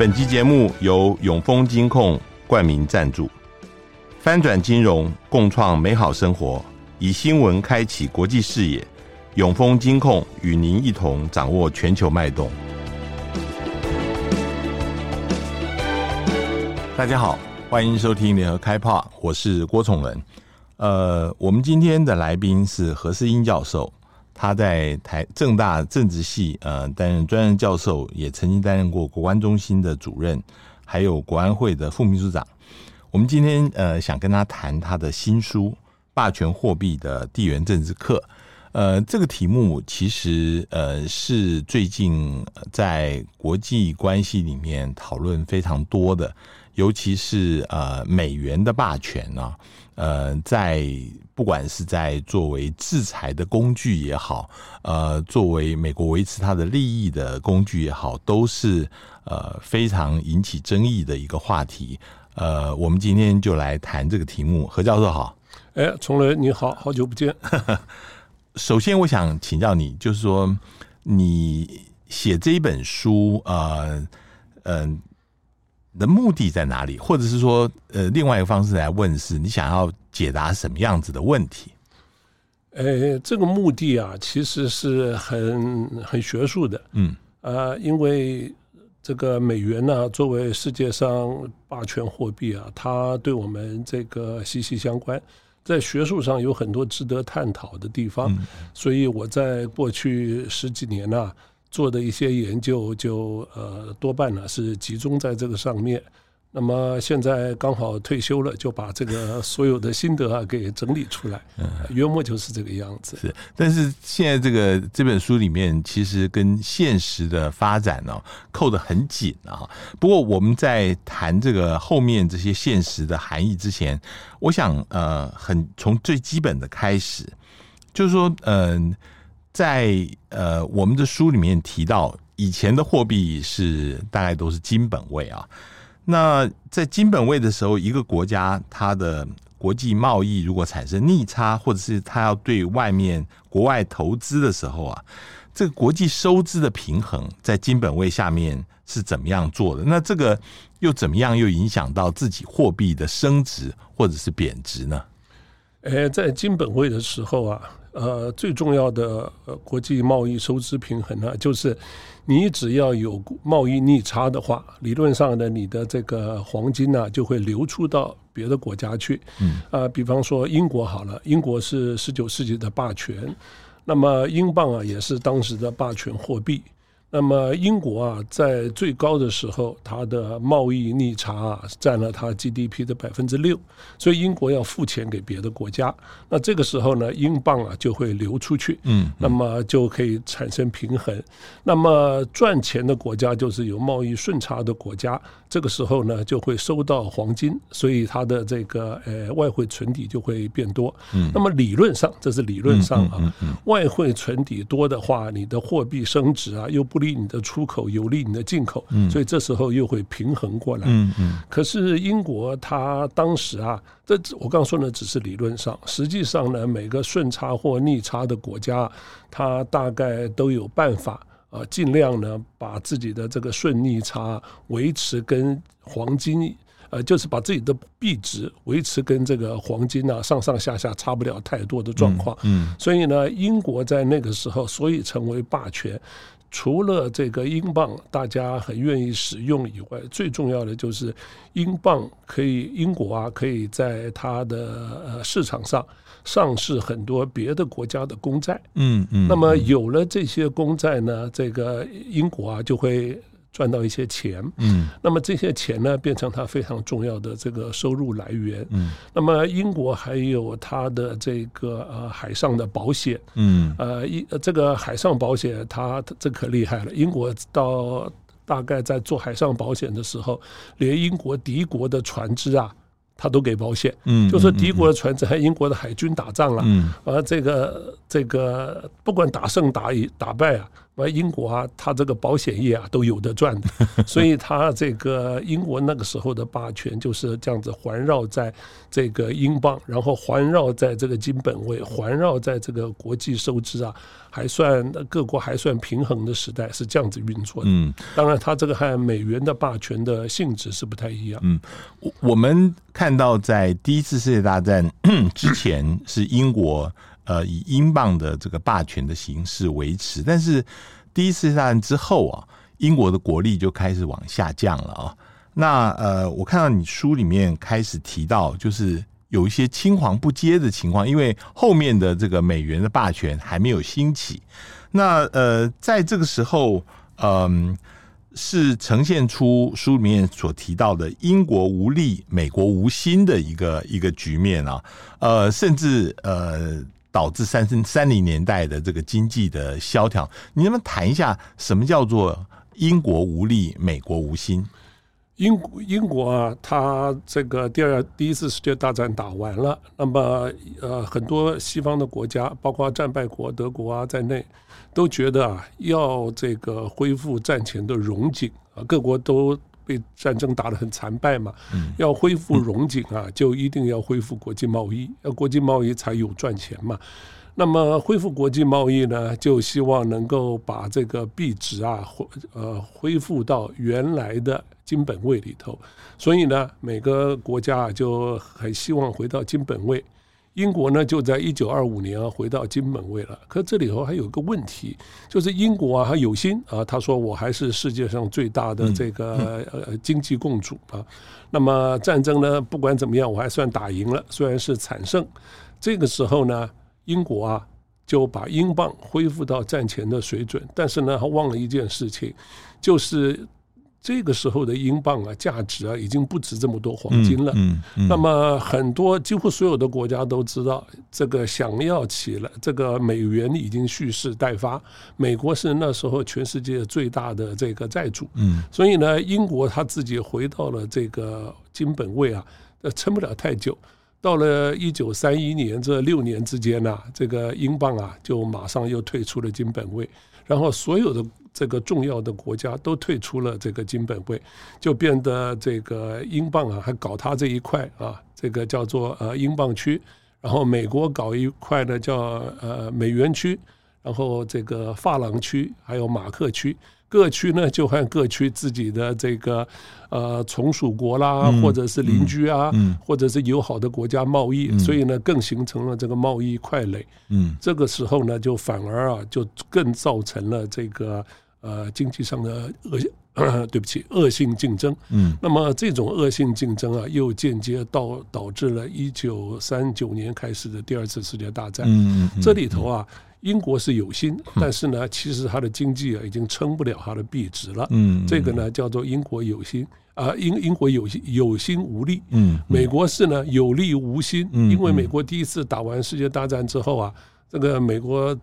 本集节目由永丰金控冠名赞助，翻转金融，共创美好生活，以新闻开启国际视野。永丰金控与您一同掌握全球脉动。大家好，欢迎收听联合开炮，我是郭崇仁。呃，我们今天的来宾是何世英教授。他在台政大政治系呃担任专任教授，也曾经担任过国安中心的主任，还有国安会的副秘书长。我们今天呃想跟他谈他的新书《霸权货币的地缘政治课》。呃，这个题目其实呃是最近在国际关系里面讨论非常多的，尤其是呃美元的霸权啊。呃，在不管是在作为制裁的工具也好，呃，作为美国维持它的利益的工具也好，都是呃非常引起争议的一个话题。呃，我们今天就来谈这个题目。何教授好，哎，崇仁你好，好久不见。首先，我想请教你，就是说你写这一本书，呃，嗯、呃。的目的在哪里？或者是说，呃，另外一个方式来问是，你想要解答什么样子的问题？呃，这个目的啊，其实是很很学术的，嗯，呃，因为这个美元呢，作为世界上霸权货币啊，它对我们这个息息相关，在学术上有很多值得探讨的地方，嗯，所以我在过去十几年呢，啊。做的一些研究就呃多半呢是集中在这个上面，那么现在刚好退休了，就把这个所有的心得啊给整理出来，嗯，约莫就是这个样子。是，但是现在这个这本书里面其实跟现实的发展呢扣得很紧啊。不过我们在谈这个后面这些现实的含义之前，我想呃很从最基本的开始，就是说嗯。呃在呃，我们的书里面提到，以前的货币是大概都是金本位啊。那在金本位的时候，一个国家它的国际贸易如果产生逆差，或者是它要对外面国外投资的时候啊，这个国际收支的平衡在金本位下面是怎么样做的？那这个又怎么样又影响到自己货币的升值或者是贬值呢？诶，在金本位的时候啊。呃，最重要的呃国际贸易收支平衡呢，就是你只要有贸易逆差的话，理论上呢，你的这个黄金呢就会流出到别的国家去。嗯，啊，比方说英国好了，英国是十九世纪的霸权，那么英镑啊也是当时的霸权货币。那么英国啊，在最高的时候，它的贸易逆差啊，占了它 GDP 的百分之六，所以英国要付钱给别的国家。那这个时候呢，英镑啊就会流出去，嗯，那么就可以产生平衡。那么赚钱的国家就是有贸易顺差的国家，这个时候呢就会收到黄金，所以它的这个呃外汇存底就会变多。嗯，那么理论上，这是理论上啊，外汇存底多的话，你的货币升值啊又不。利你的出口，有利你的进口，所以这时候又会平衡过来。嗯嗯。可是英国它当时啊，这我刚刚说呢只是理论上，实际上呢，每个顺差或逆差的国家，它大概都有办法啊，尽量呢把自己的这个顺逆差维持跟黄金。呃，就是把自己的币值维持跟这个黄金啊上上下下差不了太多的状况。嗯，嗯，所以呢，英国在那个时候，所以成为霸权，除了这个英镑大家很愿意使用以外，最重要的就是英镑可以，英国啊可以在它的呃市场上上市很多别的国家的公债。嗯嗯，那么有了这些公债呢，这个英国啊就会。赚到一些钱，嗯，那么这些钱呢，变成他非常重要的这个收入来源，嗯，那么英国还有他的这个呃海上的保险，嗯，呃一这个海上保险它这可厉害了，英国到大概在做海上保险的时候，连英国敌国的船只啊。他都给保险，嗯，就说敌国的船只和英国的海军打仗了，嗯，而这个这个不管打胜打赢打败啊，而英国啊，它这个保险业啊都有的赚的，所以它这个英国那个时候的霸权就是这样子环绕在这个英镑，然后环绕在这个金本位，环绕在这个国际收支啊，还算各国还算平衡的时代是这样子运作的。嗯，当然它这个和美元的霸权的性质是不太一样。嗯，我我们看到在第一次世界大战之前是英国。呃，以英镑的这个霸权的形式维持，但是第一次大战之后啊，英国的国力就开始往下降了啊。那呃，我看到你书里面开始提到，就是有一些青黄不接的情况，因为后面的这个美元的霸权还没有兴起。那呃，在这个时候，嗯、是呈现出书里面所提到的英国无力、美国无心的一个一个局面啊。呃，甚至呃。导致三三三零年代的这个经济的萧条，你能不能谈一下什么叫做英国无力，美国无心？英英国啊，它这个第二第一次世界大战打完了，那么呃，很多西方的国家，包括战败国德国啊在内，都觉得啊，要这个恢复战前的荣景啊，各国都。被战争打得很惨败嘛，要恢复荣景啊，就一定要恢复国际贸易，要国际贸易才有赚钱嘛。那么恢复国际贸易呢，就希望能够把这个币值啊，恢呃恢复到原来的金本位里头。所以呢，每个国家就很希望回到金本位。英国呢，就在一九二五年啊回到金本位了。可这里头还有一个问题，就是英国啊，他有心啊，他说我还是世界上最大的这个呃经济共主啊。那么战争呢，不管怎么样，我还算打赢了，虽然是惨胜。这个时候呢，英国啊就把英镑恢复到战前的水准，但是呢，他忘了一件事情，就是。这个时候的英镑啊，价值啊，已经不值这么多黄金了。嗯，嗯，嗯，那么很多几乎所有的国家都知道，这个想要起来，这个美元已经蓄势待发。美国是那时候全世界最大的这个债主。嗯，所以呢，英国他自己回到了这个金本位啊，呃，撑不了太久。到了一九三一年这六年之间呢，这个英镑啊，就马上又退出了金本位。然后所有的这个重要的国家都退出了这个金本位，就变得这个英镑啊还搞它这一块啊，这个叫做呃英镑区，然后美国搞一块呢叫呃美元区，然后这个法郎区还有马克区。各区呢，就和各区自己的这个呃从属国啦，或者是邻居啊，或者是友好的国家贸易，所以呢，更形成了这个贸易块垒。嗯，这个时候呢，就反而啊，就更造成了这个呃经济上的恶，对不起，恶性竞争。嗯，那么这种恶性竞争啊，又间接导导致了一九三九年开始的第二次世界大战。嗯，这里头啊。英国是有心，但是呢，其实它的经济啊已经撑不了它的币值了。嗯，这个呢叫做英国有心啊，英英国有心有心无力。嗯，美国是呢有力无心，因为美国第一次打完世界大战之后啊，这个美国。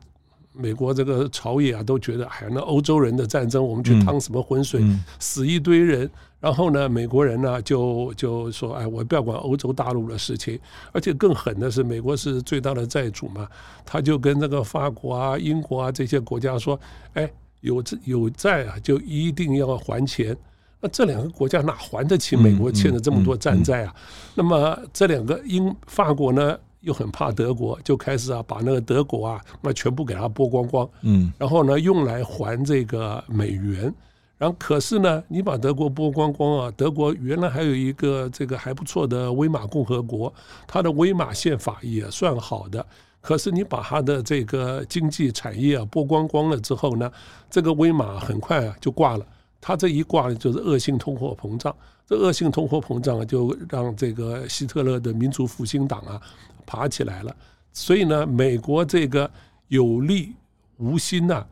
美国这个朝野啊，都觉得哎呀，那欧洲人的战争，我们去趟什么浑水，死一堆人。然后呢，美国人呢就就说，哎，我不要管欧洲大陆的事情。而且更狠的是，美国是最大的债主嘛，他就跟那个法国啊、英国啊这些国家说，哎，有有债啊，就一定要还钱。那这两个国家哪还得起美国欠的这么多战债啊？那么这两个英法国呢？又很怕德国，就开始啊，把那个德国啊，那全部给它剥光光，嗯，然后呢，用来还这个美元。然后可是呢，你把德国剥光光啊，德国原来还有一个这个还不错的威玛共和国，它的威玛宪法也算好的。可是你把它的这个经济产业啊剥光光了之后呢，这个威马很快啊就挂了。它这一挂就是恶性通货膨胀，这恶性通货膨胀啊，就让这个希特勒的民族复兴党啊。爬起来了，所以呢，美国这个有力无心呐、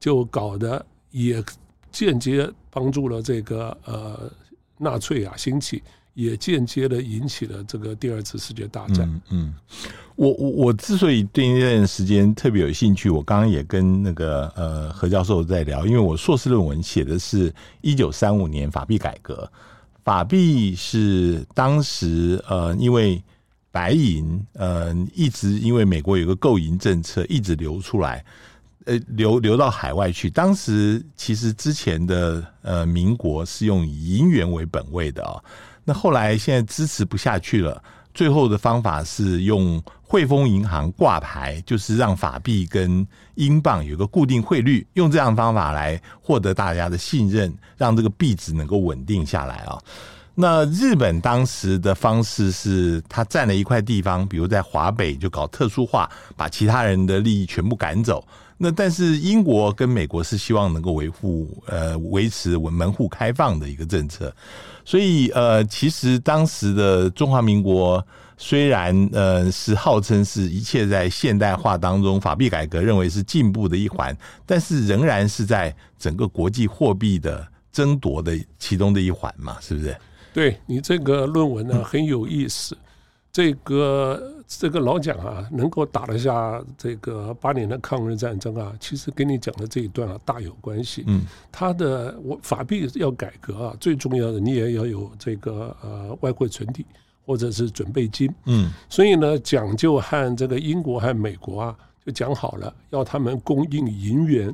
就搞得也间接帮助了这个呃纳粹啊兴起，也间接的引起了这个第二次世界大战。嗯，嗯，我我我之所以对那段时间特别有兴趣，我刚刚也跟那个呃何教授在聊，因为我硕士论文写的是一九三五年法币改革，法币是当时呃因为。白银，呃，一直因为美国有个购银政策，一直流出来，呃流流到海外去。当时其实之前的呃民国是用银元为本位的啊、哦，那后来现在支持不下去了，最后的方法是用汇丰银行挂牌，就是让法币跟英镑有个固定汇率，用这样的方法来获得大家的信任，让这个币值能够稳定下来啊、那日本当时的方式是，他占了一块地方，比如在华北就搞特殊化，把其他人的利益全部赶走。那但是英国跟美国是希望能够维护呃维持门户开放的一个政策，所以呃其实当时的中华民国虽然呃是号称是一切在现代化当中法币改革认为是进步的一环，但是仍然是在整个国际货币的争夺的其中的一环嘛，是不是？对你这个论文呢很有意思，这个这个老蒋啊能够打得下这个八年的抗日战争啊，其实跟你讲的这一段啊大有关系。嗯，他的我法币要改革啊，最重要的你也要有这个呃外汇存底或者是准备金。嗯，所以呢，讲就和这个英国和美国啊就讲好了，要他们供应银元，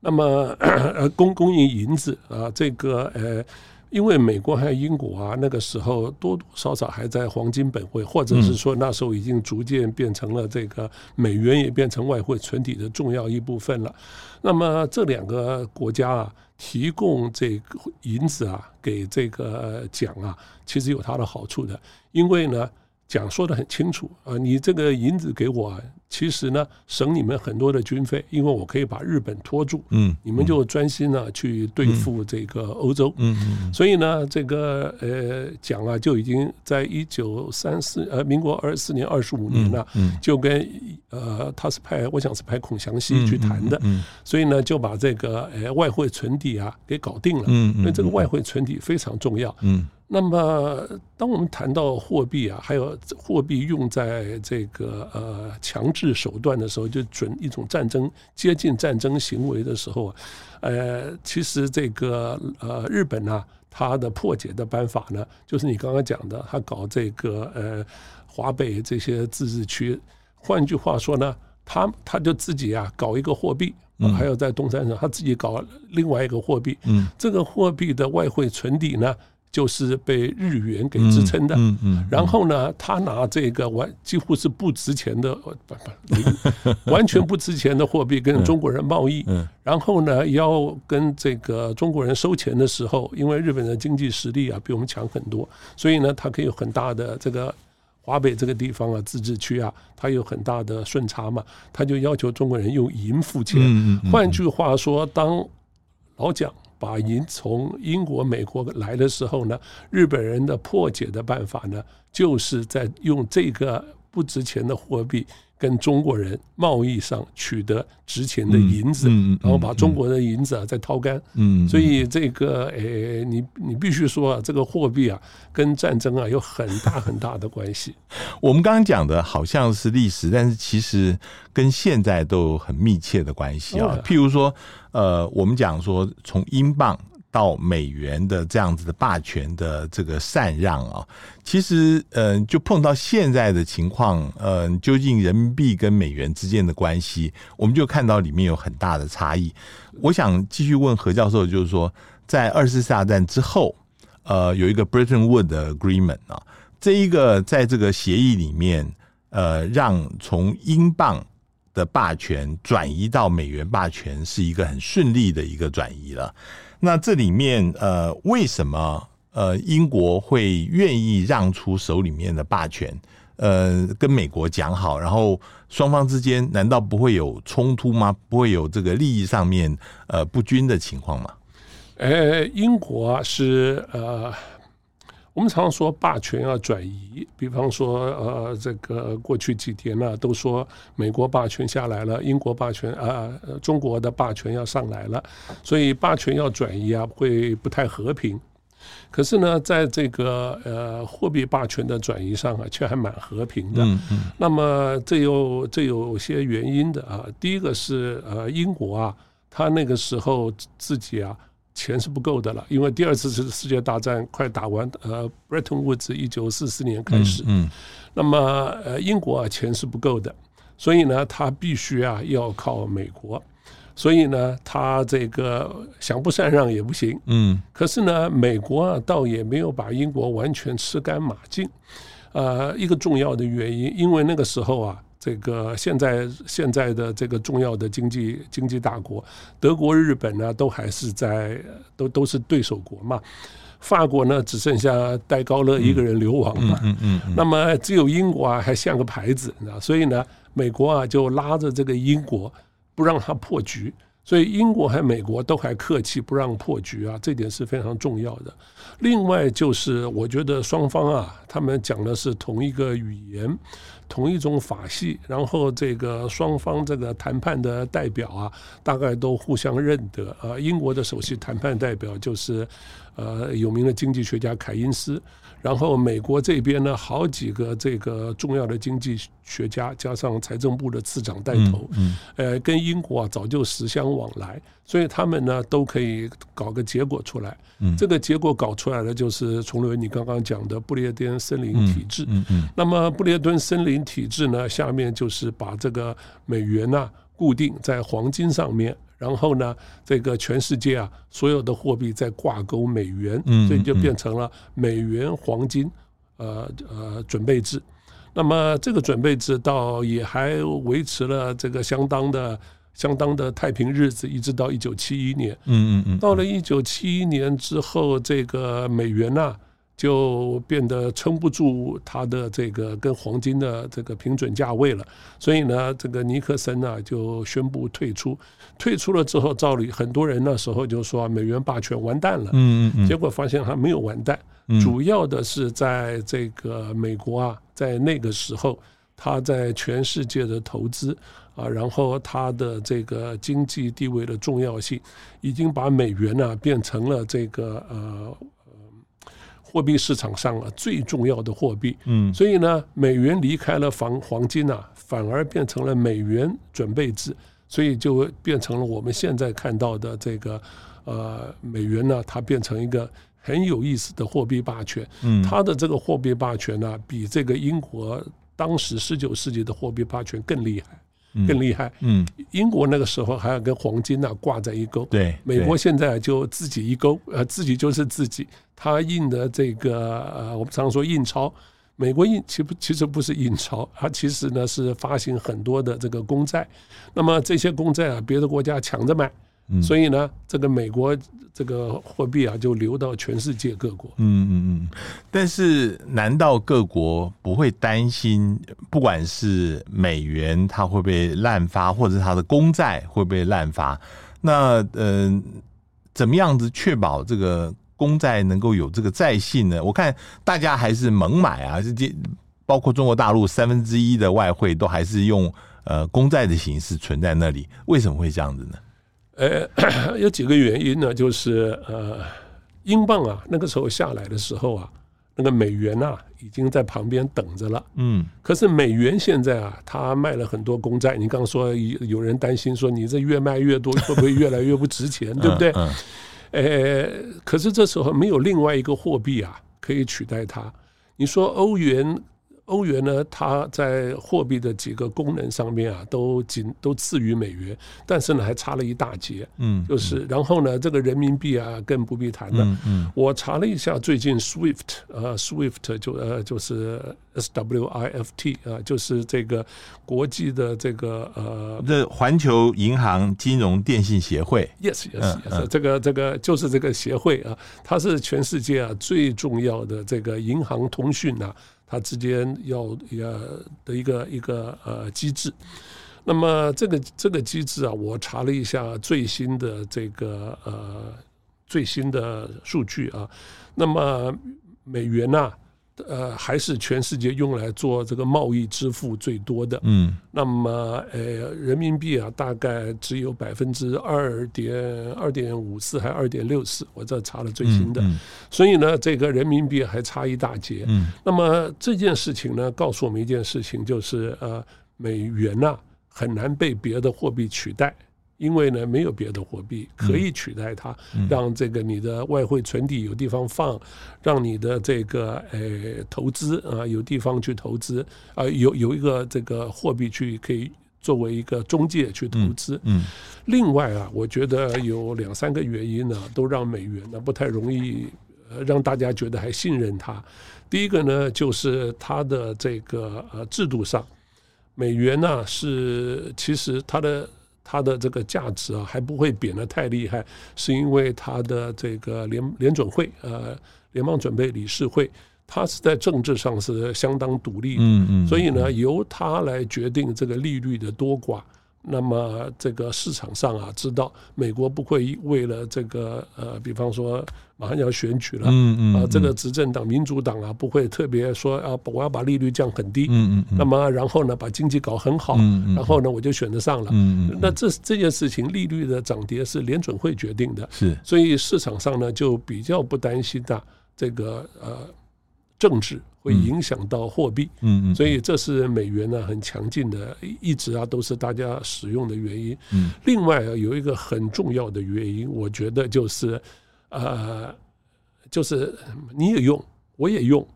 那么呃供供应银子啊，这个呃。因为美国还有英国啊，那个时候多多少少还在黄金本位，或者是说那时候已经逐渐变成了这个美元也变成外汇存底的重要一部分了。那么这两个国家啊，提供这个银子啊给这个蒋啊，其实有它的好处的，因为呢。讲说得很清楚啊，你这个银子给我，其实呢省你们很多的军费，因为我可以把日本拖住，嗯，你们就专心呢去对付这个欧洲，嗯嗯，所以呢，这个呃蒋啊就已经在一九三四呃民国二十四年二十五年了，就跟呃他是派我想是派孔祥熙去谈的，嗯所以呢就把这个呃外汇存底啊给搞定了，嗯，因为这个外汇存底非常重要，嗯。那么，当我们谈到货币啊，还有货币用在这个呃强制手段的时候，就准一种战争接近战争行为的时候啊，呃，其实这个呃日本呢，它的破解的办法呢，就是你刚刚讲的，他搞这个呃华北这些自治区，换句话说呢，他他就自己啊搞一个货币，还有在东三省他自己搞另外一个货币，嗯，这个货币的外汇存底呢。就是被日元给支撑的，嗯嗯，然后呢，他拿这个完几乎是不值钱的，不不，完全不值钱的货币跟中国人贸易，然后呢，要跟这个中国人收钱的时候，因为日本的经济实力啊比我们强很多，所以呢，他可以有很大的这个华北这个地方啊自治区啊，他有很大的顺差嘛，他就要求中国人用银付钱。换句话说，当老蒋。把您从英国、美国来的时候呢，日本人的破解的办法呢，就是在用这个不值钱的货币跟中国人贸易上取得值钱的银子，然后把中国的银子啊再掏干。嗯，所以这个诶，你你必须说啊，这个货币啊跟战争啊有很大很大的关系。我们刚刚讲的好像是历史，但是其实跟现在都有很密切的关系啊。譬如说，呃，我们讲说从英镑。到美元的这样子的霸权的这个禅让啊，其实嗯，就碰到现在的情况，嗯，究竟人民币跟美元之间的关系，我们就看到里面有很大的差异。我想继续问何教授，就是说，在二次大战之后，呃，有一个 Bretton Woods Agreement 啊，这一个在这个协议里面，呃，让从英镑的霸权转移到美元霸权，是一个很顺利的一个转移了。那这里面呃，为什么呃英国会愿意让出手里面的霸权？呃，跟美国讲好，然后双方之间难道不会有冲突吗？不会有这个利益上面呃不均的情况吗？呃，英国是呃。我们常说霸权要转移，比方说，呃，这个过去几天呢，都说美国霸权下来了，英国霸权啊，中国的霸权要上来了，所以霸权要转移啊，会不太和平。可是呢，在这个呃货币霸权的转移上啊，却还蛮和平的。嗯嗯。那么这有这有些原因的啊，第一个是呃英国啊，他那个时候自己啊。钱是不够的了，因为第二次世界大战快打完，呃，Bretton Woods 一九四四年开始，嗯，嗯，那么呃，英国啊钱是不够的，所以呢，他必须啊要靠美国。所以呢，他这个想不禅让也不行。嗯，可是呢，美国啊，倒也没有把英国完全吃干抹净。呃，一个重要的原因，因为那个时候啊，这个现在现在的这个重要的经济经济大国，德国、日本呢，都还是在都都是对手国嘛。法国呢，只剩下戴高乐一个人流亡嘛。嗯嗯，嗯。那么只有英国啊，还像个牌子，所以呢，美国啊就拉着这个英国，不让他破局。所以英国和美国都还客气，不让破局啊，这点是非常重要的。另外就是，我觉得双方啊，他们讲的是同一个语言，同一种法系，然后这个双方这个谈判的代表啊，大概都互相认得呃。英国的首席谈判代表就是呃有名的经济学家凯因斯。然后美国这边呢，好几个这个重要的经济学家，加上财政部的次长带头，呃，跟英国啊早就实相往来，所以他们呢都可以搞个结果出来。这个结果搞出来了就是崇伦你刚刚讲的不列颠森林体制。那么不列颠森林体制呢，下面就是把这个美元啊固定在黄金上面。然后呢，这个全世界啊，所有的货币在挂钩美元，所以就变成了美元黄金，呃呃准备制。那么这个准备制倒也还维持了这个相当的相当的太平日子，一直到一九七一年。嗯嗯嗯。到了一九七一年之后，这个美元呐。就变得撑不住它的这个跟黄金的这个平准价位了，所以呢，这个尼克森呢就宣布退出。退出了之后，照理很多人那时候就说美元霸权完蛋了。嗯嗯，结果发现还没有完蛋，主要的是在这个美国啊，在那个时候，他在全世界的投资啊，然后他的这个经济地位的重要性，已经把美元呢变成了这个呃。货币市场上啊，最重要的货币，嗯，所以呢，美元离开了黄黄金啊，反而变成了美元准备制，所以就变成了我们现在看到的这个呃美元呢，它变成一个很有意思的货币霸权，嗯，它的这个货币霸权呢，比这个英国当时十九世纪的货币霸权更厉害。更厉害，嗯，英国那个时候还要跟黄金呢挂在一钩，对，美国现在就自己一钩，呃，自己就是自己，他印的这个呃，我们常说印钞，美国印其不其实不是印钞，它其实呢是发行很多的这个公债，那么这些公债啊，别的国家抢着买。所以呢，这个美国这个货币啊，就流到全世界各国。嗯嗯嗯。但是，难道各国不会担心，不管是美元它会被滥发，或者它的公债会被滥发？那呃，怎么样子确保这个公债能够有这个债信呢？我看大家还是猛买啊，这包括中国大陆三分之一的外汇都还是用呃公债的形式存在那里，为什么会这样子呢？呃，有几个原因呢，就是呃，英镑啊，那个时候下来的时候啊，那个美元啊，已经在旁边等着了。嗯。可是美元现在啊，它卖了很多公债。你刚刚说有有人担心说，你这越卖越多，会不会越来越不值钱？对不对？嗯。呃，可是这时候没有另外一个货币啊，可以取代它。你说欧元。欧元呢，它在货币的几个功能上面啊，都仅都次于美元，但是呢，还差了一大截。嗯，就是然后呢，这个人民币啊，更不必谈了。嗯嗯，我查了一下，最近 SWIFT 呃，SWIFT 就呃就是 S W I F T 啊，就是这个国际的这个呃，这环球银行金融电信协会。Yes Yes Yes，嗯，这个这个就是这个协会啊，它是全世界啊最重要的这个银行通讯啊。它之间要呃的一个一个呃机制，那么这个这个机制啊，我查了一下最新的这个呃最新的数据啊，那么美元呢、呃，还是全世界用来做这个贸易支付最多的。嗯，那么呃，人民币啊，大概只有百分之二点二点五四，还二点六四，我这查了最新的。所以呢，这个人民币还差一大截。嗯，那么这件事情呢，告诉我们一件事情，就是呃，美元呐，很难被别的货币取代。因为呢，没有别的货币可以取代它，让这个你的外汇存底有地方放，让你的这个呃投资啊有地方去投资啊，有有一个这个货币去可以作为一个中介去投资。嗯，另外啊，我觉得有两三个原因呢，都让美元呢不太容易呃让大家觉得还信任它。第一个呢，就是它的这个呃制度上，美元呢是其实它的它的这个价值啊还不会贬得太厉害，是因为它的这个联联准会呃联邦准备理事会。它是在政治上是相当独立的，嗯嗯，所以呢，由它来决定这个利率的多寡。那么这个市场上啊，知道美国不会为了这个呃，比方说马上要选举了，嗯嗯，啊，这个执政党民主党啊，不会特别说啊，我要把利率降很低，嗯嗯，那么然后呢，把经济搞很好，然后呢，我就选得上了，嗯嗯，那这这件事情利率的涨跌是联准会决定的，是，所以市场上呢就比较不担心的这个呃。政治会影响到货币，嗯嗯，所以这是美元呢很强劲的，一直啊都是大家使用的原因。嗯，另外啊有一个很重要的原因，我觉得就是呃，就是你也用，我也用，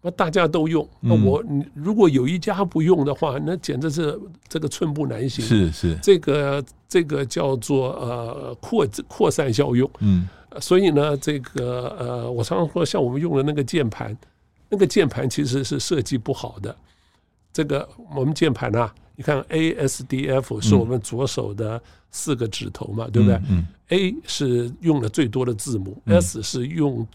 那大家都用，那我如果有一家不用的话，那简直是这个寸步难行。是是，这个这个叫做呃扩扩散效用。嗯，所以呢，这个呃，我常常说，像我们用的那个键盘。那个键盘其实是设计不好的。这个我们键盘啊，你看 A S D F 是我们左手的四个指头嘛，对不对？A 是用的最多的字母，S 是用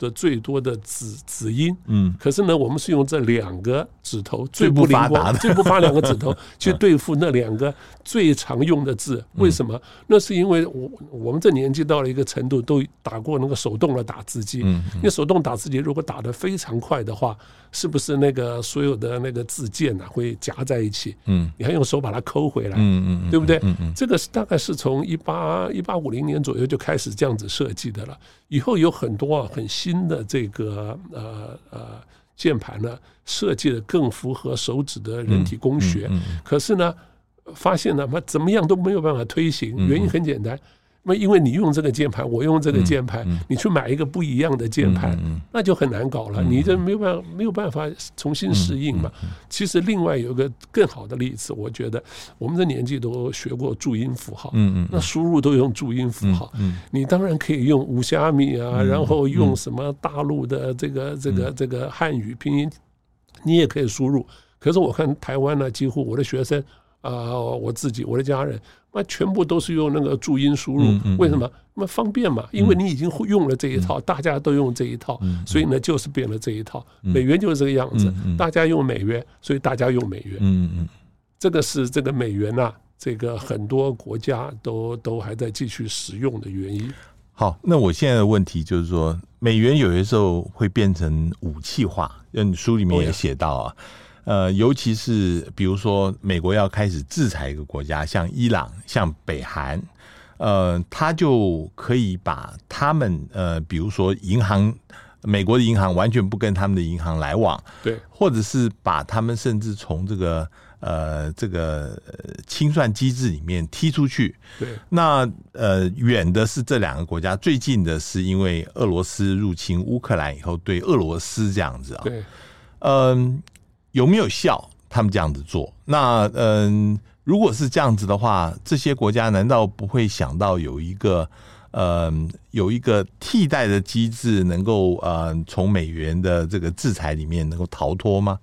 的最多的子子音，嗯，可是呢，我们是用这两个指头最不灵光、最不发两个指头 去对付那两个最常用的字，为什么？那是因为我我们这年纪到了一个程度，都打过那个手动的打字机，嗯，你手动打字机如果打得非常快的话，是不是那个所有的那个字键呐会夹在一起？嗯，你还用手把它抠回来，嗯嗯，对不对？嗯嗯，这个是大概是从一八一八五零年左右就开始这样子设计的了，以后有很多啊很新。新的这个呃呃键盘呢，设计的更符合手指的人体工学，可是呢，发现呢，怎么样都没有办法推行，原因很简单。那因为你用这个键盘，我用这个键盘，你去买一个不一样的键盘，那就很难搞了。你这没有办法，没有办法重新适应嘛。其实另外有个更好的例子，我觉得我们的年纪都学过注音符号，那输入都用注音符号。你当然可以用五虾米啊，然后用什么大陆的这个这个这个汉语拼音，你也可以输入。可是我看台湾呢，几乎我的学生啊，我自己我的家人。那全部都是用那个注音输入，为什么？那么方便嘛，因为你已经用了这一套，大家都用这一套，所以呢，就是变了这一套。美元就是这个样子，大家用美元，所以大家用美元。嗯嗯，这个是这个美元呐，这个很多国家都都还在继续使用的原因。好，那我现在的问题就是说，美元有些时候会变成武器化，嗯，书里面也写到啊。呃，尤其是比如说，美国要开始制裁一个国家，像伊朗、像北韩，呃，他就可以把他们呃，比如说银行，美国的银行完全不跟他们的银行来往，对，或者是把他们甚至从这个呃这个清算机制里面踢出去，对。那呃，远的是这两个国家，最近的是因为俄罗斯入侵乌克兰以后，对俄罗斯这样子啊，对，嗯。有没有效？他们这样子做，那嗯，如果是这样子的话，这些国家难道不会想到有一个嗯，有一个替代的机制，能够呃从美元的这个制裁里面能够逃脱吗？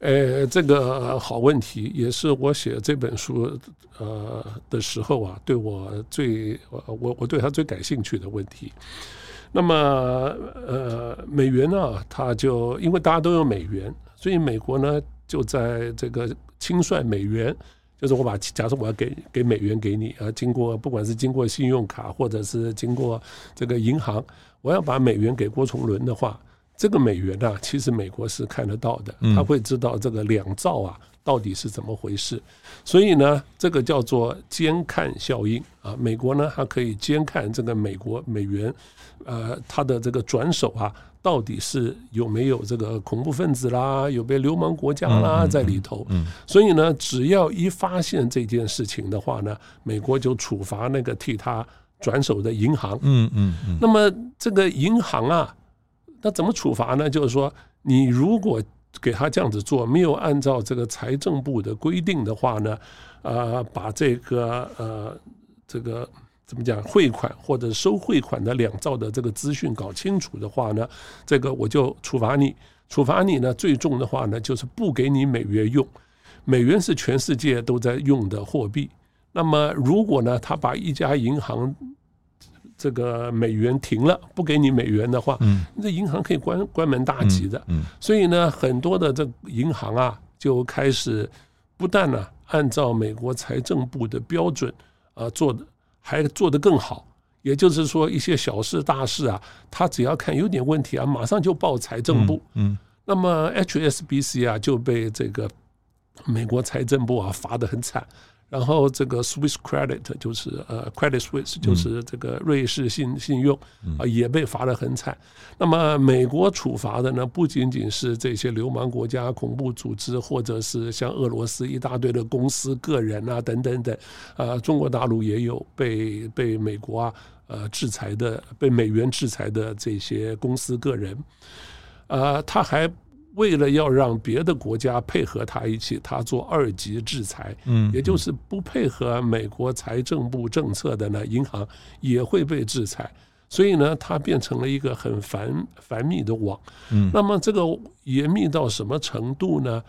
呃，这个好问题，也是我写这本书呃的时候啊，对我最我我对他最感兴趣的问题。那么呃，美元呢，它就因为大家都用美元。所以美国呢，就在这个清算美元，就是我把假设我要给给美元给你啊，经过不管是经过信用卡或者是经过这个银行，我要把美元给郭崇伦的话，这个美元啊，其实美国是看得到的，他会知道这个两兆啊到底是怎么回事。所以呢，这个叫做监看效应啊，美国呢，它可以监看这个美国美元，呃，它的这个转手啊。到底是有没有这个恐怖分子啦，有没有流氓国家啦在里头？所以呢，只要一发现这件事情的话呢，美国就处罚那个替他转手的银行。嗯嗯那么这个银行啊，那怎么处罚呢？就是说，你如果给他这样子做，没有按照这个财政部的规定的话呢，呃，把这个呃这个怎么讲汇款或者收汇款的两兆的这个资讯搞清楚的话呢，这个我就处罚你。处罚你呢，最重的话呢，就是不给你美元用。美元是全世界都在用的货币。那么如果呢，他把一家银行这个美元停了，不给你美元的话，嗯，这银行可以关关门大吉的。嗯，所以呢，很多的这银行啊，就开始不但呢按照美国财政部的标准啊做的，还做得更好。也就是说，一些小事大事啊，他只要看有点问题啊，马上就报财政部。嗯，那么 HSBC 啊就被这个美国财政部啊罚得很惨。然后这个 Swiss Credit 就是呃 Credit Suisse 就是这个瑞士信信用啊也被罚得很惨。那么美国处罚的呢不仅仅是这些流氓国家、恐怖组织，或者是像俄罗斯一大堆的公司、个人啊等等等。啊，中国大陆也有被被美国啊呃制裁的、被美元制裁的这些公司、个人。啊，他还。为了要让别的国家配合他一起，他做二级制裁，嗯，也就是不配合美国财政部政策的呢，银行也会被制裁。所以呢，它变成了一个很繁繁密的网。嗯，那么这个严密到什么程度呢？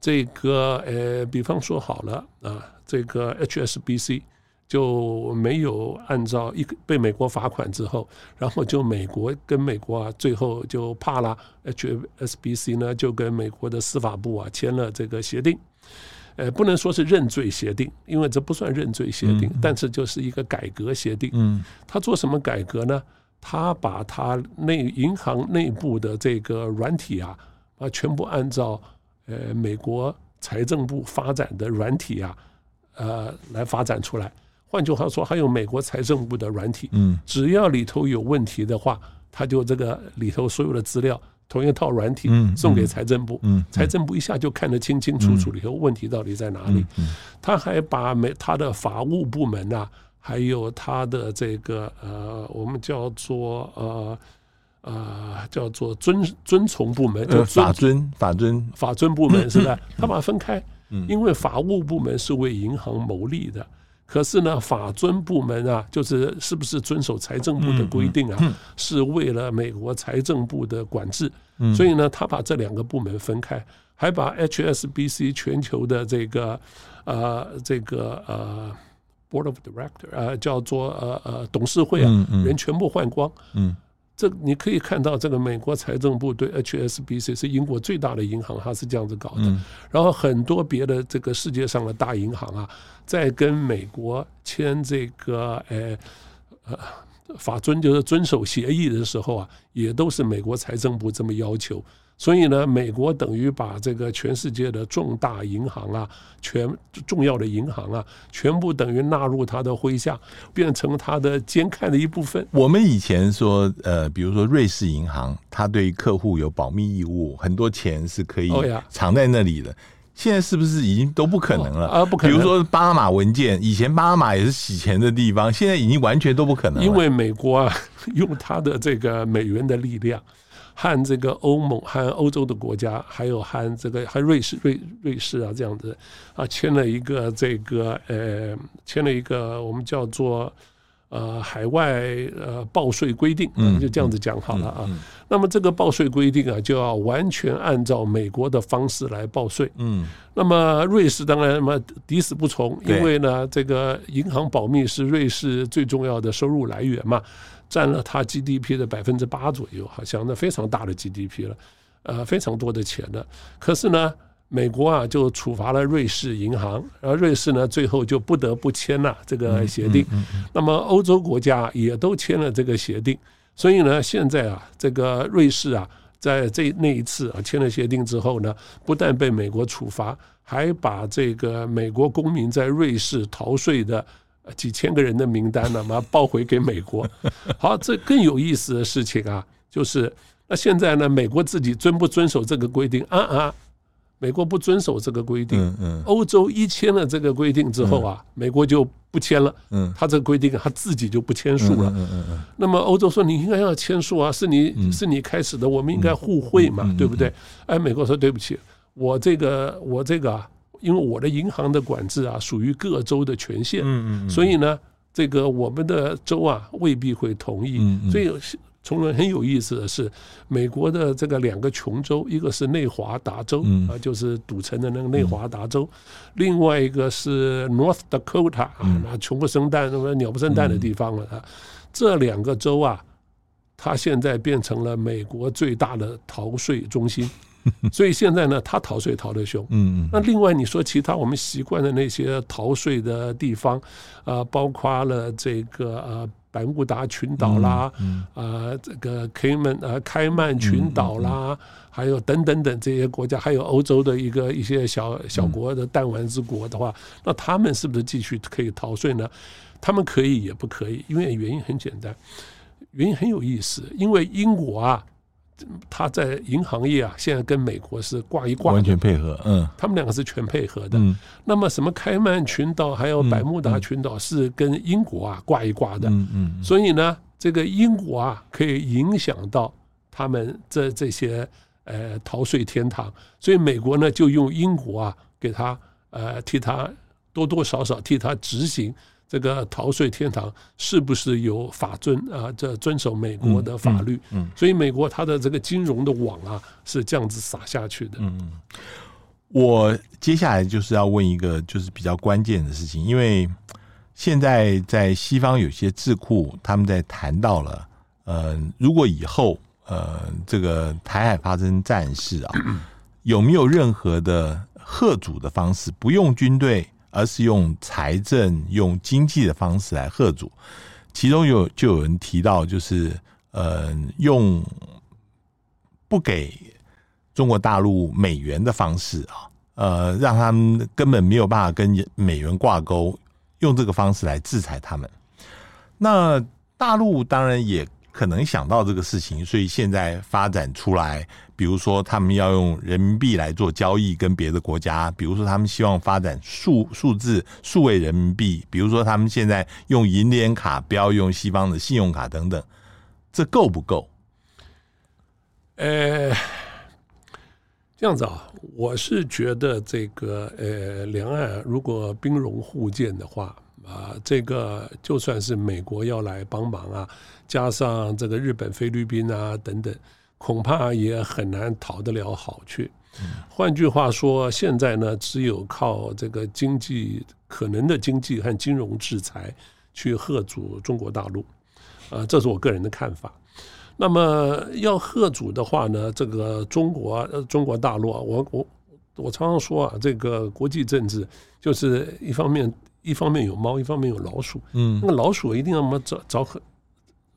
这个呃，比方说好了啊，这个 HSBC。就没有按照一个被美国罚款之后，然后就美国跟美国啊，最后就怕了，HSBC 呢就跟美国的司法部啊签了这个协定，呃，不能说是认罪协定，因为这不算认罪协定，但是就是一个改革协定。嗯，他做什么改革呢？他把他内银行内部的这个软体啊啊全部按照呃美国财政部发展的软体啊呃来发展出来。换句话说，还有美国财政部的软体，嗯，只要里头有问题的话，他就这个里头所有的资料，同一套软体送给财政部，嗯，财政部一下就看得清清楚楚里头问题到底在哪里。他还把美他的法务部门啊，还有他的这个呃，我们叫做呃呃叫做遵遵从部门，就法遵法遵法遵部门是吧？他把它分开，因为法务部门是为银行谋利的。可是呢，法遵部门啊，就是是不是遵守财政部的规定啊？是为了美国财政部的管制，所以呢，他把这两个部门分开，还把 HSBC 全球的这个呃这个呃 Board of Director 呃叫做呃呃董事会啊，人全部换光。这你可以看到，这个美国财政部对 HSBC 是英国最大的银行，它是这样子搞的。然后很多别的这个世界上的大银行啊，在跟美国签这个呃呃法遵就是遵守协议的时候啊，也都是美国财政部这么要求。所以呢，美国等于把这个全世界的重大银行啊，全重要的银行啊，全部等于纳入他的麾下，变成他的监看的一部分。我们以前说，呃，比如说瑞士银行，它对客户有保密义务，很多钱是可以藏在那里的。现在是不是已经都不可能了？啊，不可能。比如说巴拿马文件，以前巴拿马也是洗钱的地方，现在已经完全都不可能了。因为美国啊，用它的这个美元的力量。和这个欧盟、和欧洲的国家，还有和这个、和瑞士、瑞瑞士啊这样子啊，签了一个这个呃，签了一个我们叫做呃海外呃报税规定，嗯，就这样子讲好了啊。那么这个报税规定啊，就要完全按照美国的方式来报税。嗯，那么瑞士当然嘛抵死不从，因为呢，这个银行保密是瑞士最重要的收入来源嘛。占了它 GDP 的百分之八左右，好像那非常大的 GDP 了，呃，非常多的钱的。可是呢，美国啊就处罚了瑞士银行，而瑞士呢最后就不得不签了这个协定。那么欧洲国家也都签了这个协定，所以呢，现在啊，这个瑞士啊，在这那一次啊签了协定之后呢，不但被美国处罚，还把这个美国公民在瑞士逃税的。几千个人的名单呢，嘛报回给美国。好，这更有意思的事情啊，就是那现在呢，美国自己遵不遵守这个规定啊啊？美国不遵守这个规定，嗯嗯，欧洲一签了这个规定之后啊，美国就不签了，嗯，他这个规定他自己就不签署了，嗯嗯嗯。那么欧洲说你应该要签署啊，是你是你开始的，我们应该互惠嘛，对不对？哎，美国说对不起，我这个我这个啊，因为我的银行的管制啊，属于各州的权限，嗯嗯，所以呢，这个我们的州啊未必会同意，所以。从而很有意思的是，美国的这个两个琼州，一个是内华达州啊，就是赌城的那个内华达州；另外一个是 North Dakota 啊，那穷不生蛋、什么鸟不生蛋的地方了啊。这两个州啊，它现在变成了美国最大的逃税中心，所以现在呢，他逃税逃得凶。嗯，那另外你说其他我们习惯的那些逃税的地方啊，包括了这个呃。百慕达群岛啦，啊、这个开曼呃开曼群岛啦，嗯嗯嗯、还有等等等这些国家，还有欧洲的一个一些小小国的弹丸之国的话，嗯、那他们是不是继续可以逃税呢？他们可以也不可以，因为原因很简单，原因很有意思，因为英国啊。他在银行业啊，现在跟美国是挂一挂，完全配合。嗯，他们两个是全配合的。那么什么开曼群岛还有百慕达群岛是跟英国啊挂一挂的。嗯嗯。所以呢，这个英国啊可以影响到他们这这些呃逃税天堂，所以美国呢就用英国啊给他呃替他多多少少替他执行。这个逃税天堂是不是有法遵啊？这遵守美国的法律，嗯，嗯，所以美国它的这个金融的网啊是这样子撒下去的。嗯，我接下来就是要问一个就是比较关键的事情，因为现在在西方有些智库他们在谈到了，呃，如果以后呃这个台海发生战事啊，有没有任何的吓阻的方式，不用军队？而是用财政、用经济的方式来吓阻，其中有就有人提到，就是呃，用不给中国大陆美元的方式啊，呃，让他们根本没有办法跟美元挂钩，用这个方式来制裁他们。那大陆当然也可能想到这个事情，所以现在发展出来。比如说，他们要用人民币来做交易，跟别的国家。比如说，他们希望发展数数字数位人民币。比如说，他们现在用银联卡，不要用西方的信用卡等等。这够不够？呃，这样子啊，我是觉得这个呃，两岸如果兵戎互见的话啊，这个就算是美国要来帮忙啊，加上这个日本、菲律宾啊等等。恐怕也很难讨得了好去。换句话说，现在呢，只有靠这个经济可能的经济和金融制裁去吓阻中国大陆。啊，这是我个人的看法。那么要吓阻的话呢，这个中国呃中国大陆啊，我我我常常说啊，这个国际政治就是一方面一方面有猫，一方面有老鼠。嗯，那个老鼠一定要么找找很。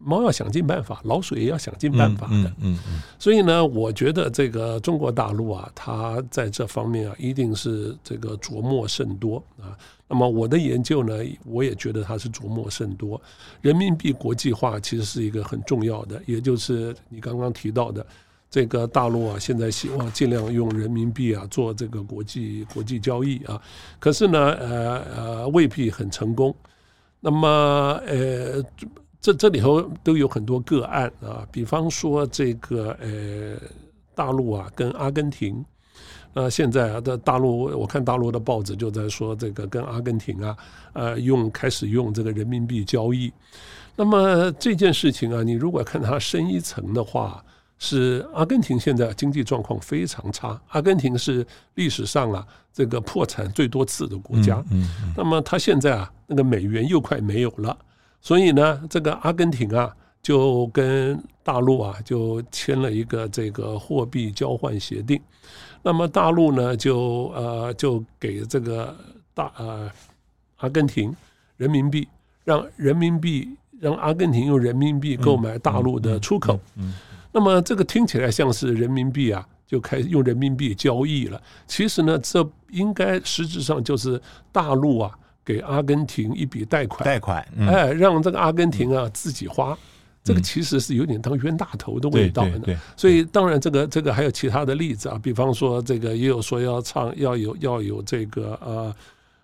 猫要想尽办法，老鼠也要想尽办法的。嗯嗯嗯。所以呢，我觉得这个中国大陆啊，它在这方面啊，一定是这个琢磨甚多啊。那么我的研究呢，我也觉得它是琢磨甚多。人民币国际化其实是一个很重要的，也就是你刚刚提到的，这个大陆啊，现在希望尽量用人民币啊做这个国际国际交易啊。可是呢，呃呃，未必很成功。那么呃。这这里头都有很多个案啊，比方说这个呃，大陆啊跟阿根廷，那现在啊在大陆，我看大陆的报纸就在说这个跟阿根廷啊，呃用开始用这个人民币交易。那么这件事情啊，你如果看它深一层的话，是阿根廷现在经济状况非常差，阿根廷是历史上啊这个破产最多次的国家。嗯嗯。那么它现在啊那个美元又快没有了。所以呢，这个阿根廷啊，就跟大陆啊，就签了一个这个货币交换协定。那么大陆呢，就呃就给这个大呃阿根廷人民币，让人民币让阿根廷用人民币购买大陆的出口。那么这个听起来像是人民币啊，就开始用人民币交易了。其实呢，这应该实质上就是大陆啊。给阿根廷一笔贷款，贷款，哎，让这个阿根廷啊自己花，这个其实是有点当冤大头的味道的。所以当然这个这个还有其他的例子啊，比方说这个也有说要唱要有要有这个呃。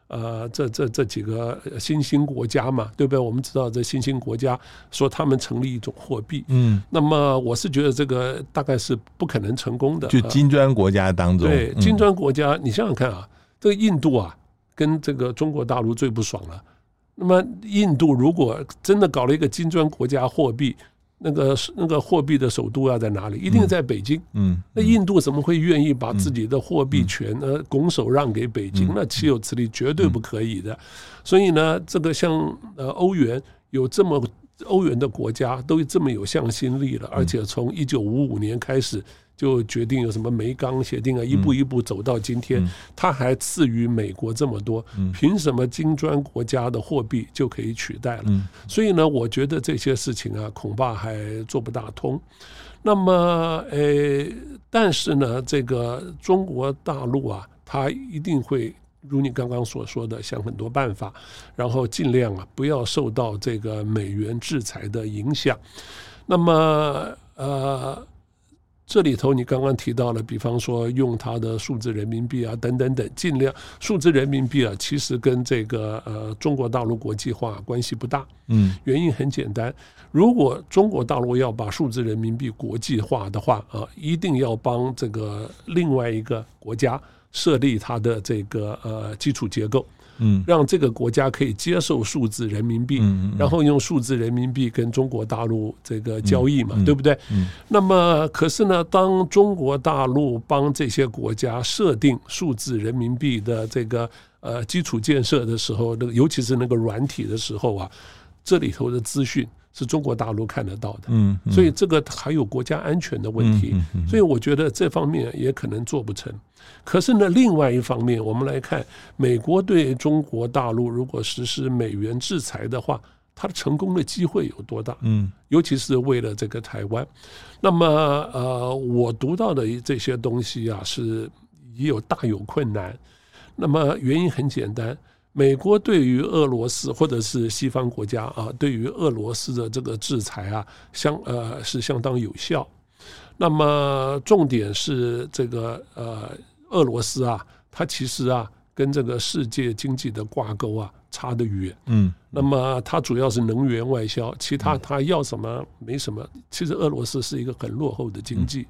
呃，这这这几个新兴国家嘛，对不对？我们知道这新兴国家说他们成立一种货币，嗯，那么我是觉得这个大概是不可能成功的。就金砖国家当中，对金砖国家，你想想看啊，这个印度啊，跟这个中国大陆最不爽了。那么印度如果真的搞了一个金砖国家货币，那个那个货币的首都要在哪里？一定在北京。嗯，那印度怎么会愿意把自己的货币权呃拱手让给北京？那岂有此理，绝对不可以的。所以呢，这个像呃欧元有这么欧元的国家都这么有向心力了，而且从一九五五年开始。就决定有什么梅钢协定啊，一步一步走到今天，它还赐予美国这么多，凭什么金砖国家的货币就可以取代了？所以呢，我觉得这些事情啊，恐怕还做不大通。那么，呃，但是呢，这个中国大陆啊，它一定会如你刚刚所说的，想很多办法，然后尽量啊，不要受到这个美元制裁的影响。那么，呃。这里头你刚刚提到了，比方说用它的数字人民币啊，等等等，尽量数字人民币啊，其实跟这个呃中国大陆国际化关系不大。嗯，原因很简单，如果中国大陆要把数字人民币国际化的话啊，一定要帮这个另外一个国家设立它的这个呃基础结构。嗯，让这个国家可以接受数字人民币，然后用数字人民币跟中国大陆这个交易嘛，对不对？那么，可是呢，当中国大陆帮这些国家设定数字人民币的这个呃基础建设的时候，那个尤其是那个软体的时候啊，这里头的资讯。是中国大陆看得到的，嗯，所以这个还有国家安全的问题，所以我觉得这方面也可能做不成。可是呢，另外一方面，我们来看美国对中国大陆如果实施美元制裁的话，它的成功的机会有多大？嗯，尤其是为了这个台湾。那么，呃，我读到的这些东西啊，是也有大有困难。那么原因很简单。美国对于俄罗斯或者是西方国家啊，对于俄罗斯的这个制裁啊，相呃是相当有效。那么重点是这个呃俄罗斯啊，它其实啊跟这个世界经济的挂钩啊差得远。嗯。那么它主要是能源外销，其他它要什么没什么。其实俄罗斯是一个很落后的经济。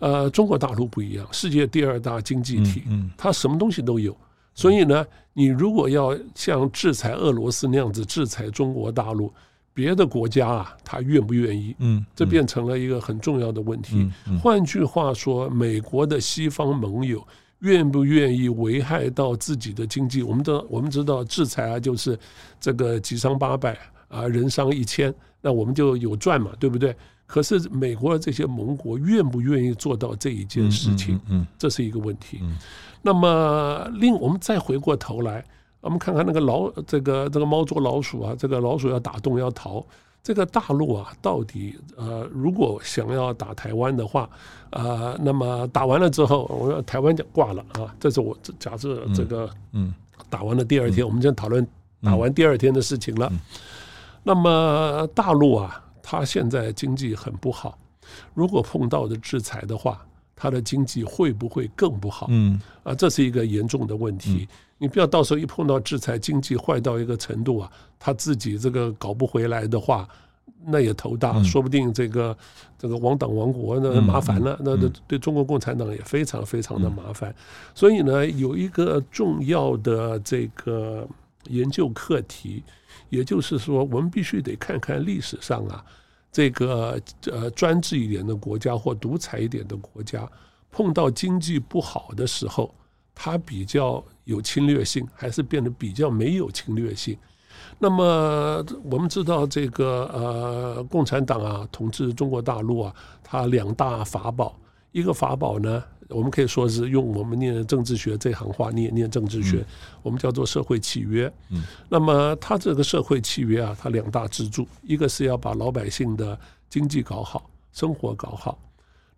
呃，中国大陆不一样，世界第二大经济体，它什么东西都有。所以呢，你如果要像制裁俄罗斯那样子制裁中国大陆，别的国家啊，他愿不愿意？嗯，这变成了一个很重要的问题。换句话说，美国的西方盟友愿不愿意危害到自己的经济？我们都我们知道，制裁啊，就是这个几伤八百啊，人伤一千，那我们就有赚嘛，对不对？可是美国的这些盟国愿不愿意做到这一件事情？嗯，这是一个问题。那么，另我们再回过头来，我们看看那个老这个这个猫捉老鼠啊，这个老鼠要打洞要逃，这个大陆啊，到底呃，如果想要打台湾的话，呃，那么打完了之后，我说台湾就挂了啊。这是我假设这个嗯，打完了第二天，我们就讨论打完第二天的事情了。那么大陆啊，它现在经济很不好，如果碰到的制裁的话。他的经济会不会更不好？嗯，啊，这是一个严重的问题。你不要到时候一碰到制裁，经济坏到一个程度啊，他自己这个搞不回来的话，那也头大，说不定这个这个亡党亡国那麻烦了，那对对中国共产党也非常非常的麻烦。所以呢，有一个重要的这个研究课题，也就是说，我们必须得看看历史上啊。这个呃专制一点的国家或独裁一点的国家，碰到经济不好的时候，它比较有侵略性，还是变得比较没有侵略性？那么我们知道，这个呃共产党啊统治中国大陆啊，它两大法宝，一个法宝呢。我们可以说是用我们念政治学这行话念念政治学，我们叫做社会契约。那么它这个社会契约啊，它两大支柱，一个是要把老百姓的经济搞好，生活搞好；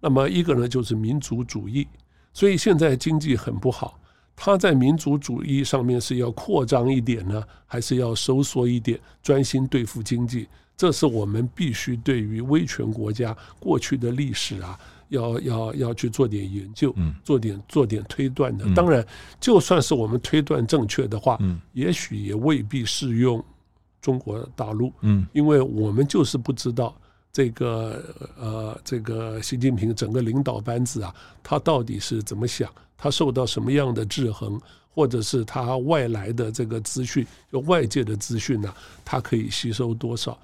那么一个呢就是民族主义。所以现在经济很不好，它在民族主义上面是要扩张一点呢，还是要收缩一点，专心对付经济？这是我们必须对于威权国家过去的历史啊，要要要去做点研究，做点做点推断的。当然，就算是我们推断正确的话，也许也未必适用中国大陆，嗯因为我们就是不知道。这个呃，这个习近平整个领导班子啊，他到底是怎么想？他受到什么样的制衡，或者是他外来的这个资讯，就外界的资讯呢？他可以吸收多少？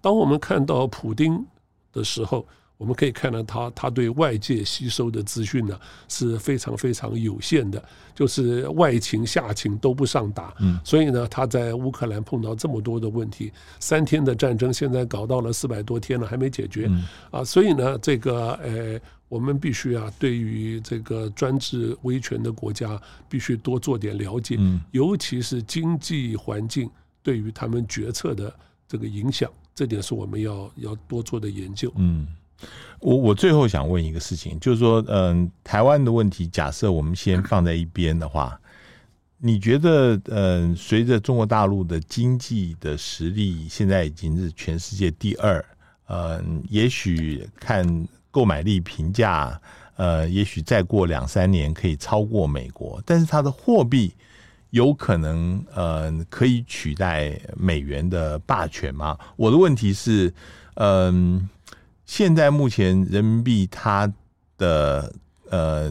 当我们看到普丁的时候。我们可以看到他，他对外界吸收的资讯呢是非常非常有限的，就是外情下情都不上达。嗯，所以呢，他在乌克兰碰到这么多的问题，三天的战争现在搞到了四百多天了，还没解决。啊，所以呢，这个呃，我们必须啊，对于这个专制威权的国家，必须多做点了解，尤其是经济环境对于他们决策的这个影响，这点是我们要要多做的研究。嗯。我我最后想问一个事情，就是说，嗯，台湾的问题，假设我们先放在一边的话，你觉得，嗯，随着中国大陆的经济的实力现在已经是全世界第二，嗯，也许看购买力评价，呃，也许再过两三年可以超过美国，但是它的货币有可能，嗯，可以取代美元的霸权吗？我的问题是，嗯。现在目前人民币它的呃，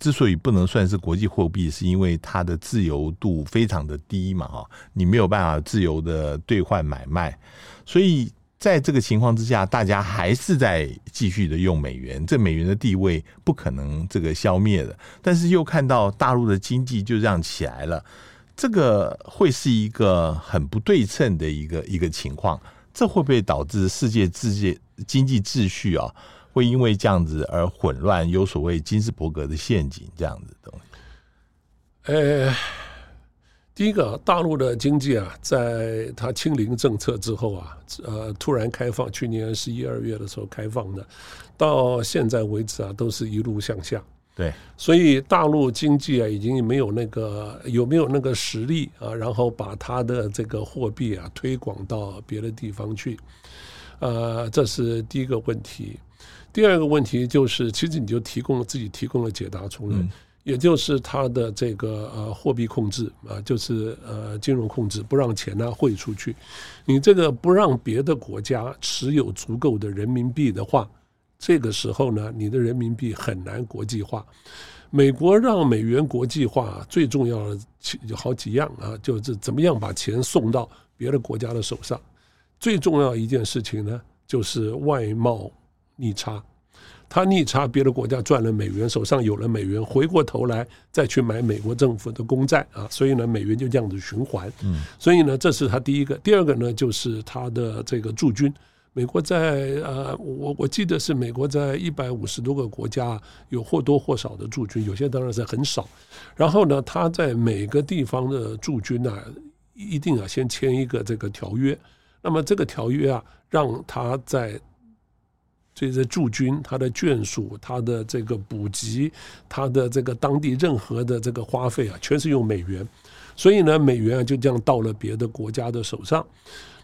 之所以不能算是国际货币，是因为它的自由度非常的低嘛，哈，你没有办法自由的兑换买卖，所以在这个情况之下，大家还是在继续的用美元，这美元的地位不可能这个消灭的。但是又看到大陆的经济就这样起来了，这个会是一个很不对称的一个一个情况。这会不会导致世界世界经济秩序啊，会因为这样子而混乱？有所谓金斯伯格的陷阱这样子的东西。呃，第一个，大陆的经济啊，在它清零政策之后啊，呃，突然开放，去年十一二月的时候开放的，到现在为止啊，都是一路向下。对，所以大陆经济啊，已经没有那个有没有那个实力啊，然后把它的这个货币啊推广到别的地方去，呃，这是第一个问题。第二个问题就是，其实你就提供了自己提供了解答出来，也就是它的这个呃货币控制啊，就是呃金融控制，不让钱呢汇出去，你这个不让别的国家持有足够的人民币的话。这个时候呢，你的人民币很难国际化。美国让美元国际化最重要的有好几样啊，就是怎么样把钱送到别的国家的手上。最重要一件事情呢，就是外贸逆差。他逆差，别的国家赚了美元，手上有了美元，回过头来再去买美国政府的公债啊，所以呢，美元就这样子循环。嗯，所以呢，这是他第一个。第二个呢，就是他的这个驻军。美国在呃，我我记得是美国在一百五十多个国家有或多或少的驻军，有些当然是很少。然后呢，他在每个地方的驻军呢，一定要先签一个这个条约。那么这个条约啊，让他在这些驻军、他的眷属、他的这个补给、他的这个当地任何的这个花费啊，全是用美元。所以呢，美元啊就这样到了别的国家的手上。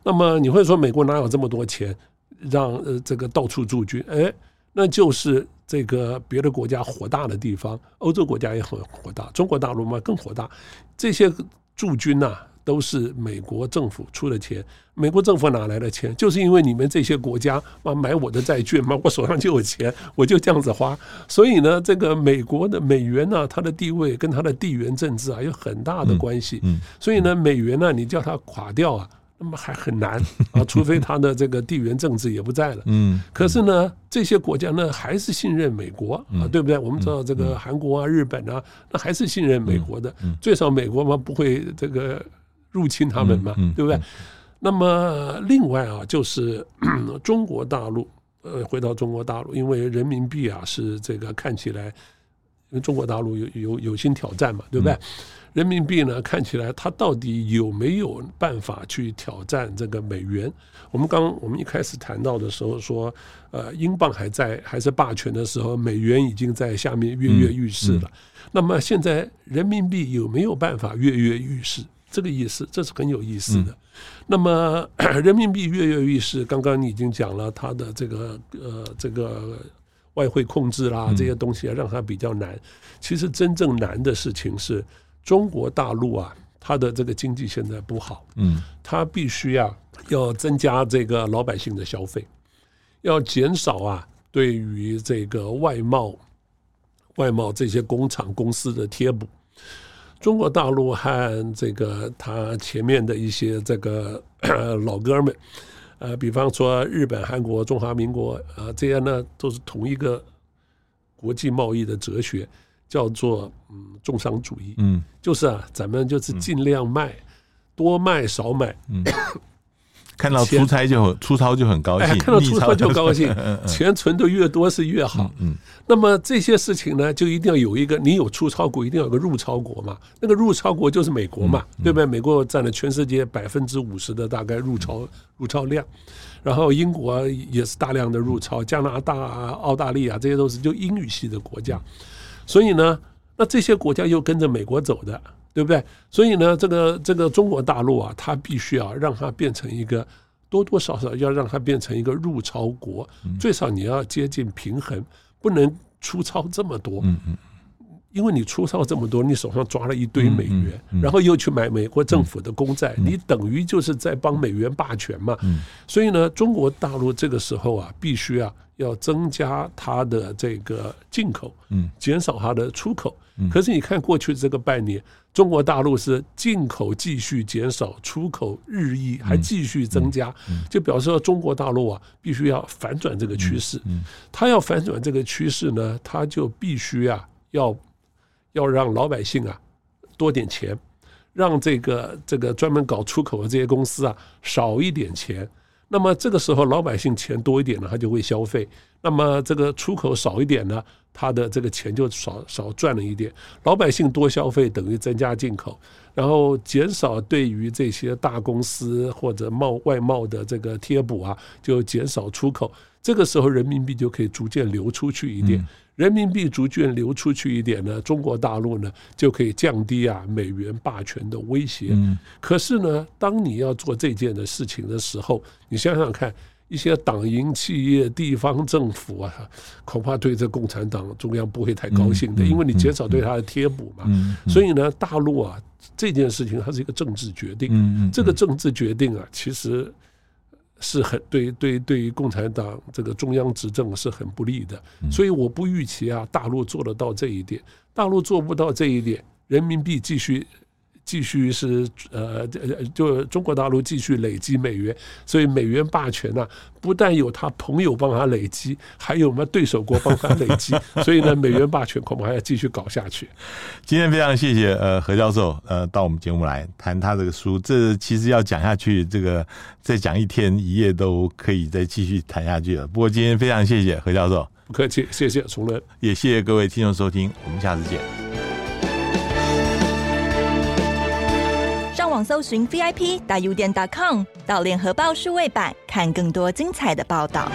那么你会说美国哪有这么多钱让呃这个到处驻军？哎，那就是这个别的国家火大的地方，欧洲国家也很火大，中国大陆嘛更火大。这些驻军呐，都是美国政府出的钱。美国政府哪来的钱？就是因为你们这些国家嘛买我的债券嘛，我手上就有钱，我就这样子花。所以呢，这个美国的美元呢，它的地位跟它的地缘政治啊有很大的关系。嗯，所以呢，美元呢，你叫它垮掉啊。那么还很难啊，除非他的这个地缘政治也不在了。嗯，可是呢，这些国家呢还是信任美国啊，对不对？我们知道这个韩国啊、日本啊，那还是信任美国的。最少美国嘛不会这个入侵他们嘛，对不对？那么另外啊，就是 中国大陆，呃，回到中国大陆，因为人民币啊是这个看起来，因为中国大陆有有有新挑战嘛，对不对？人民币呢，看起来它到底有没有办法去挑战这个美元？我们刚我们一开始谈到的时候说，呃，英镑还在还是霸权的时候，美元已经在下面跃跃欲试了。嗯嗯、那么现在人民币有没有办法跃跃欲试？这个意思，这是很有意思的。嗯、那么人民币跃跃欲试，刚刚你已经讲了它的这个呃这个外汇控制啦，这些东西让它比较难。其实真正难的事情是。中国大陆啊，它的这个经济现在不好，嗯，它必须要要增加这个老百姓的消费，要减少啊对于这个外贸外贸这些工厂公司的贴补。中国大陆和这个它前面的一些这个 老哥们，呃，比方说日本、韩国、中华民国，呃，这些呢都是同一个国际贸易的哲学。叫做嗯，重商主义，嗯，就是啊，咱们就是尽量卖，嗯、多卖少买，嗯，看到出差就很出超就很高兴，哎，看到出超就高兴，钱存的越多是越好，嗯，嗯，那么这些事情呢，就一定要有一个，你有出超国，一定要有个入超国嘛，那个入超国就是美国嘛，对不对？美国占了全世界百分之五十的大概入超入超量，然后英国也是大量的入超，加拿大、澳大利亚这些都是就英语系的国家。所以呢，那这些国家又跟着美国走的，对不对？所以呢，这个这个中国大陆啊，它必须要让它变成一个多多少少要让它变成一个入超国，最少你要接近平衡，不能出超这么多。因为你出超这么多，你手上抓了一堆美元，然后又去买美国政府的公债，你等于就是在帮美元霸权嘛。所以呢，中国大陆这个时候啊，必须啊。要增加它的这个进口，嗯，减少它的出口。可是你看过去这个半年，中国大陆是进口继续减少，出口日益还继续增加，就表示说中国大陆啊，必须要反转这个趋势。它要反转这个趋势呢，它就必须啊，要要让老百姓啊多点钱，让这个这个专门搞出口的这些公司啊少一点钱。那么这个时候，老百姓钱多一点呢，他就会消费；那么这个出口少一点呢，他的这个钱就少少赚了一点。老百姓多消费等于增加进口，然后减少对于这些大公司或者贸外贸的这个贴补啊，就减少出口。这个时候，人民币就可以逐渐流出去一点。人民币逐渐流出去一点呢，中国大陆呢就可以降低啊美元霸权的威胁。可是呢，当你要做这件的事情的时候，你想想看，一些党营企业、地方政府啊，恐怕对这共产党中央不会太高兴的，因为你减少对他的贴补嘛。所以呢，大陆啊这件事情它是一个政治决定。这个政治决定啊，其实。是很对对对于共产党这个中央执政是很不利的，所以我不预期啊，大陆做得到这一点，大陆做不到这一点，人民币继续。继续是呃，就中国大陆继续累积美元，所以美元霸权呢、啊，不但有他朋友帮他累积，还有我们对手国帮他累积，所以呢，美元霸权恐怕还要继续搞下去。今天非常谢谢呃何教授呃到我们节目来谈他这个书，这其实要讲下去，这个再讲一天一夜都可以再继续谈下去了。不过今天非常谢谢何教授，不客气，谢谢崇仁，也谢谢各位听众收听，我们下次见。搜寻 VIP 大 U 点 .com 到联合报数位版，看更多精彩的报道。